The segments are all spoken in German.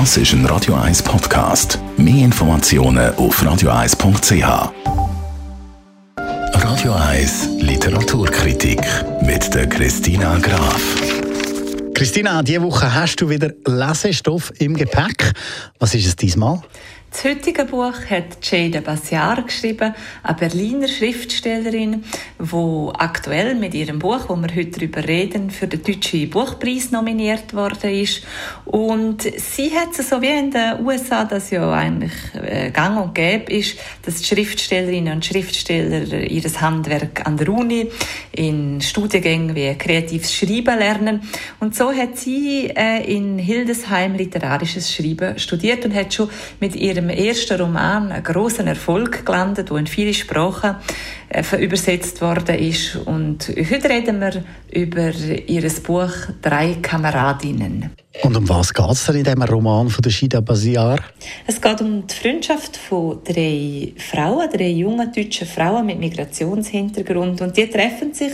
Das ist ein Radio 1 Podcast. Mehr Informationen auf radio1.ch. Radio 1 Literaturkritik mit der Christina Graf. Christina, diese Woche hast du wieder Lesestoff im Gepäck. Was ist es diesmal? Das heutige Buch hat Jada Bassiar geschrieben, eine Berliner Schriftstellerin, die aktuell mit ihrem Buch, wo wir heute darüber reden, für den Deutschen Buchpreis nominiert worden ist. Und sie hat es so wie in den USA, das ja eigentlich äh, gang und gäbe ist, dass die Schriftstellerinnen und Schriftsteller ihr Handwerk an der Uni in Studiengängen wie kreatives Schreiben lernen. Und so hat sie äh, in Hildesheim literarisches Schreiben studiert und hat schon mit ihrem ihrem ersten Roman einen großen Erfolg gelandet, der in viele Sprachen äh, übersetzt worden ist. Und heute reden wir über ihr Buch Drei Kameradinnen. Und um was geht es denn in diesem Roman von der Shida Baziar? Es geht um die Freundschaft von drei Frauen, drei jungen deutschen Frauen mit Migrationshintergrund. Und die treffen sich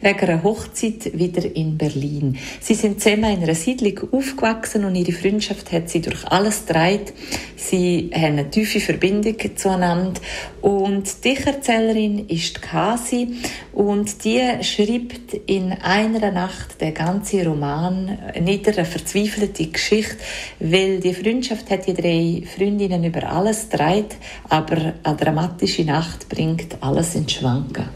wegen einer Hochzeit wieder in Berlin. Sie sind zusammen in einer Siedlung aufgewachsen und ihre Freundschaft hat sie durch alles getragen. Sie haben eine tiefe Verbindung zueinander. Und die Erzählerin ist Kasi und die schreibt in einer Nacht den ganzen Roman nieder, eine verzweifelte Geschichte, weil die Freundschaft hat die drei Freundinnen über alles dreht, aber eine dramatische Nacht bringt alles ins Schwanken.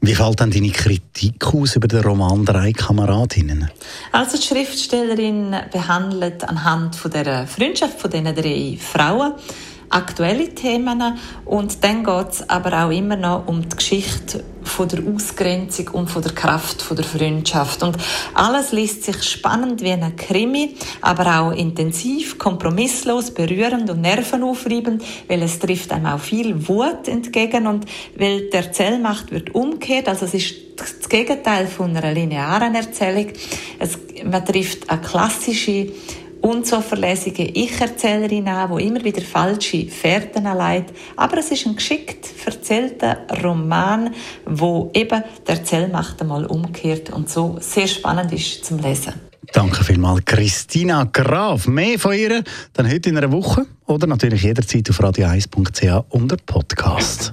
Wie fällt dann deine Kritik aus über den Roman «Drei Kameradinnen»? Also die Schriftstellerin behandelt anhand von der Freundschaft von diesen drei Frauen aktuelle Themen. Und dann geht es aber auch immer noch um die Geschichte von der Ausgrenzung und von der Kraft von der Freundschaft. Und alles liest sich spannend wie ein Krimi, aber auch intensiv, kompromisslos, berührend und nervenaufreibend, weil es trifft einem auch viel Wut entgegen und weil die Erzählmacht wird umgekehrt, also es ist das Gegenteil von einer linearen Erzählung. Es, man trifft eine klassische unzuverlässige Ich-Erzählerin an, die immer wieder falsche Fährten anlegt. Aber es ist ein geschickt erzählter Roman, wo eben der Erzählmacht einmal umkehrt und so sehr spannend ist zum Lesen. Danke vielmals, Christina Graf. Mehr von ihr dann heute in einer Woche oder natürlich jederzeit auf radio1.ch unter Podcast.